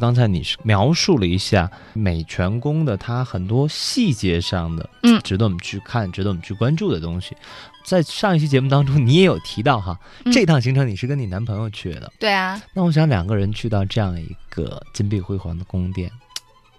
刚才你是描述了一下美泉宫的它很多细节上的，嗯值得我们去看、值得我们去关注的东西。在上一期节目当中，你也有提到哈，嗯这趟行程你是跟你男朋友去的。对啊，那我想两个人去到这样一个金碧辉煌的宫殿，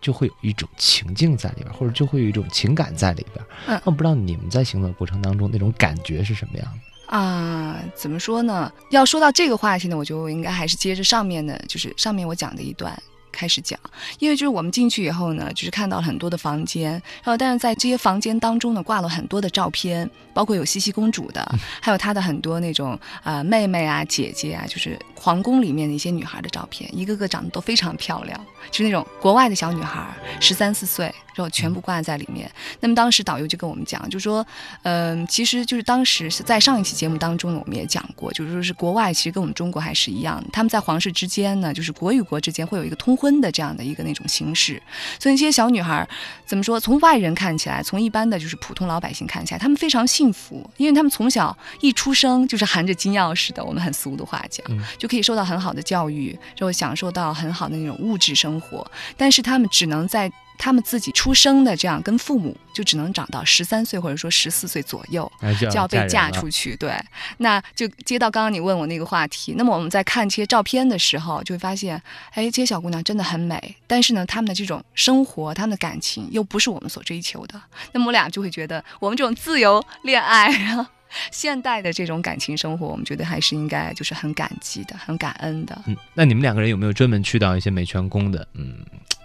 就会有一种情境在里边，或者就会有一种情感在里边。嗯那我不知道你们在行走过程当中那种感觉是什么样的？啊，怎么说呢？要说到这个话题呢，我觉得我应该还是接着上面的，就是上面我讲的一段。开始讲，因为就是我们进去以后呢，就是看到了很多的房间，然后但是在这些房间当中呢，挂了很多的照片，包括有茜茜公主的，还有她的很多那种啊、呃妹妹啊、姐姐啊，就是皇宫里面的一些女孩的照片，一个个长得都非常漂亮，就是那种国外的小女孩，十三四岁，然后全部挂在里面。那么当时导游就跟我们讲，就说，嗯、其实就是当时是在上一期节目当中呢，我们也讲过，就是说是国外其实跟我们中国还是一样，他们在皇室之间呢，就是国与国之间会有一个通婚的这样的一个那种形式，所以这些小女孩怎么说，从外人看起来，从一般的就是普通老百姓看起来，她们非常幸福，因为她们从小一出生就是含着金钥匙的，我们很俗的话讲，嗯就可以受到很好的教育，然后享受到很好的那种物质生活，但是她们只能在他们自己出生的这样跟父母就只能长到十三岁或者说十四岁左右，就就要被嫁出去。对，那就接到刚刚你问我那个话题。那么我们在看这些照片的时候，就会发现，哎，这些小姑娘真的很美，但是呢，她们的这种生活，她们的感情又不是我们所追求的。那么我俩就会觉得，我们这种自由恋爱。然后现代的这种感情生活，我们觉得还是应该就是很感激的、很感恩的。嗯，那你们两个人有没有专门去到一些美泉宫的，嗯，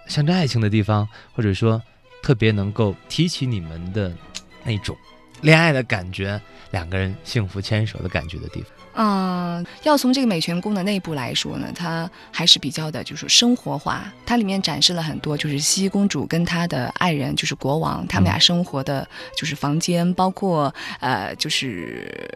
象征爱情的地方，或者说特别能够提起你们的那种恋爱的感觉，两个人幸福牵手的感觉的地方？嗯，要从这个美泉宫的内部来说呢，它还是比较的，就是生活化。它里面展示了很多，就是茜茜公主跟她的爱人，就是国王，他们俩生活的就是房间，包括呃，就是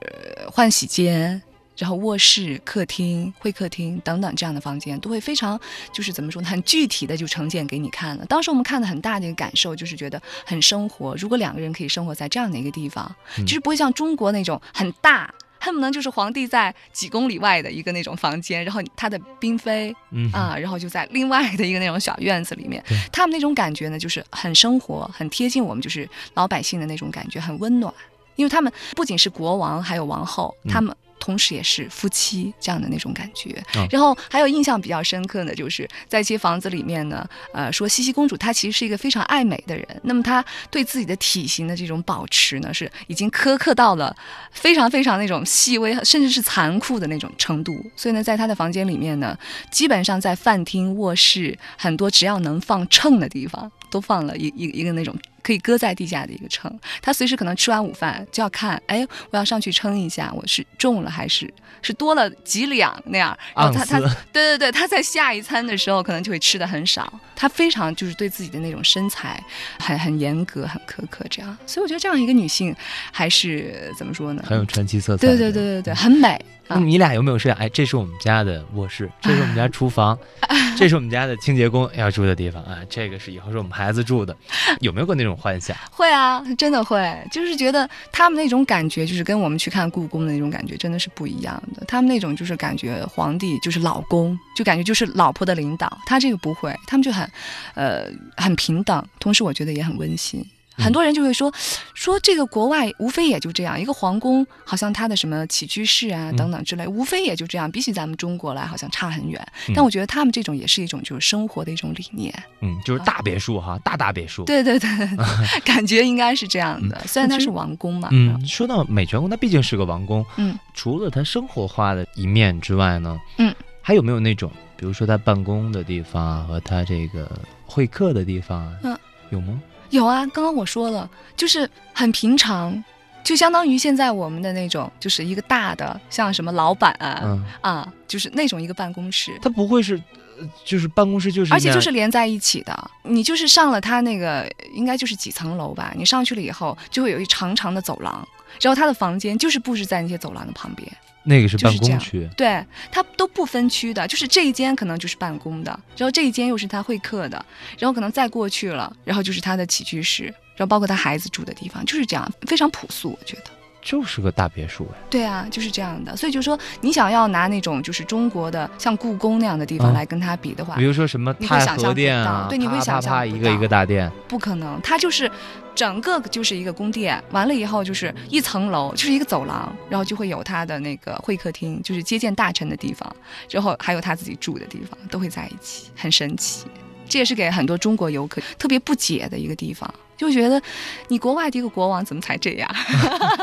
换洗间。然后卧室、客厅、会客厅等等这样的房间都会非常，就是怎么说呢，很具体的就呈现给你看了。当时我们看的很大的一个感受就是觉得很生活。如果两个人可以生活在这样的一个地方，嗯就是不会像中国那种很大，恨不能就是皇帝在几公里外的一个那种房间，然后他的嫔妃嗯啊，然后就在另外的一个那种小院子里面，他们那种感觉呢，就是很生活，很贴近我们就是老百姓的那种感觉，很温暖。因为他们不仅是国王，还有王后，嗯他们。同时也是夫妻这样的那种感觉，嗯然后还有印象比较深刻的就是在一些房子里面呢，呃，说茜茜公主她其实是一个非常爱美的人，那么她对自己的体型的这种保持呢，是已经苛刻到了非常非常那种细微，甚至是残酷的那种程度。所以呢，在她的房间里面呢，基本上在饭厅、卧室很多只要能放秤的地方，都放了一一一个那种可以搁在地下的一个秤。他随时可能吃完午饭就要看，哎，我要上去称一下，我是重了还是是多了几两那样。然后她她盎司对对对，他在下一餐的时候可能就会吃的很少，他非常就是对自己的那种身材很很严格、很苛刻这样。所以我觉得这样一个女性还是怎么说呢？很有传奇色彩。对对对对对，很美。那你俩有没有说，哎，这是我们家的卧室，这是我们家厨房，这是我们家的清洁工要住的地方啊，这个是以后是我们孩子住的，有没有过那种幻想？会啊，真的会，就是觉得他们那种感觉，就是跟我们去看故宫的那种感觉，真的是不一样的。他们那种就是感觉皇帝就是老公，就感觉就是老婆的领导。他这个不会，他们就很，呃，很平等，同时我觉得也很温馨。很多人就会说，说这个国外无非也就这样，一个皇宫好像它的什么起居室啊嗯等等之类，无非也就这样，比起咱们中国来好像差很远。嗯但我觉得他们这种也是一种就是生活的一种理念。嗯，就是大别墅哈，大大别墅。对对对，感觉应该是这样的。虽然它是王宫嘛，嗯，说到美泉宫，它毕竟是个王宫，嗯，除了它生活化的一面之外呢，嗯，还有没有那种，比如说他办公的地方啊，和他这个会客的地方啊，嗯，有吗？有啊，刚刚我说了，就是很平常，就相当于现在我们的那种，就是一个大的，像什么老板啊、嗯，啊，就是那种一个办公室。他不会是，呃就是办公室就是，而且就是连在一起的，你就是上了他那个应该就是几层楼吧，你上去了以后就会有一长长的走廊，然后他的房间就是布置在那些走廊的旁边，那个是办公区，对，他都不分区的，就是这一间可能就是办公的，然后这一间又是他会客的，然后可能再过去了，然后就是他的起居室，然后包括他孩子住的地方，就是这样，非常朴素，我觉得。就是个大别墅哎。对啊，就是这样的。所以就说，你想要拿那种就是中国的像故宫那样的地方嗯来跟它比的话，比如说什么太和殿啊，对你会想象不一个一个大殿，不可能，它就是整个就是一个宫殿，完了以后就是一层楼，就是一个走廊，然后就会有他的那个会客厅，就是接见大臣的地方，之后还有他自己住的地方，都会在一起，很神奇。这也是给很多中国游客特别不解的一个地方，就觉得你国外的一个国王怎么才这样，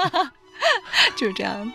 就是这样。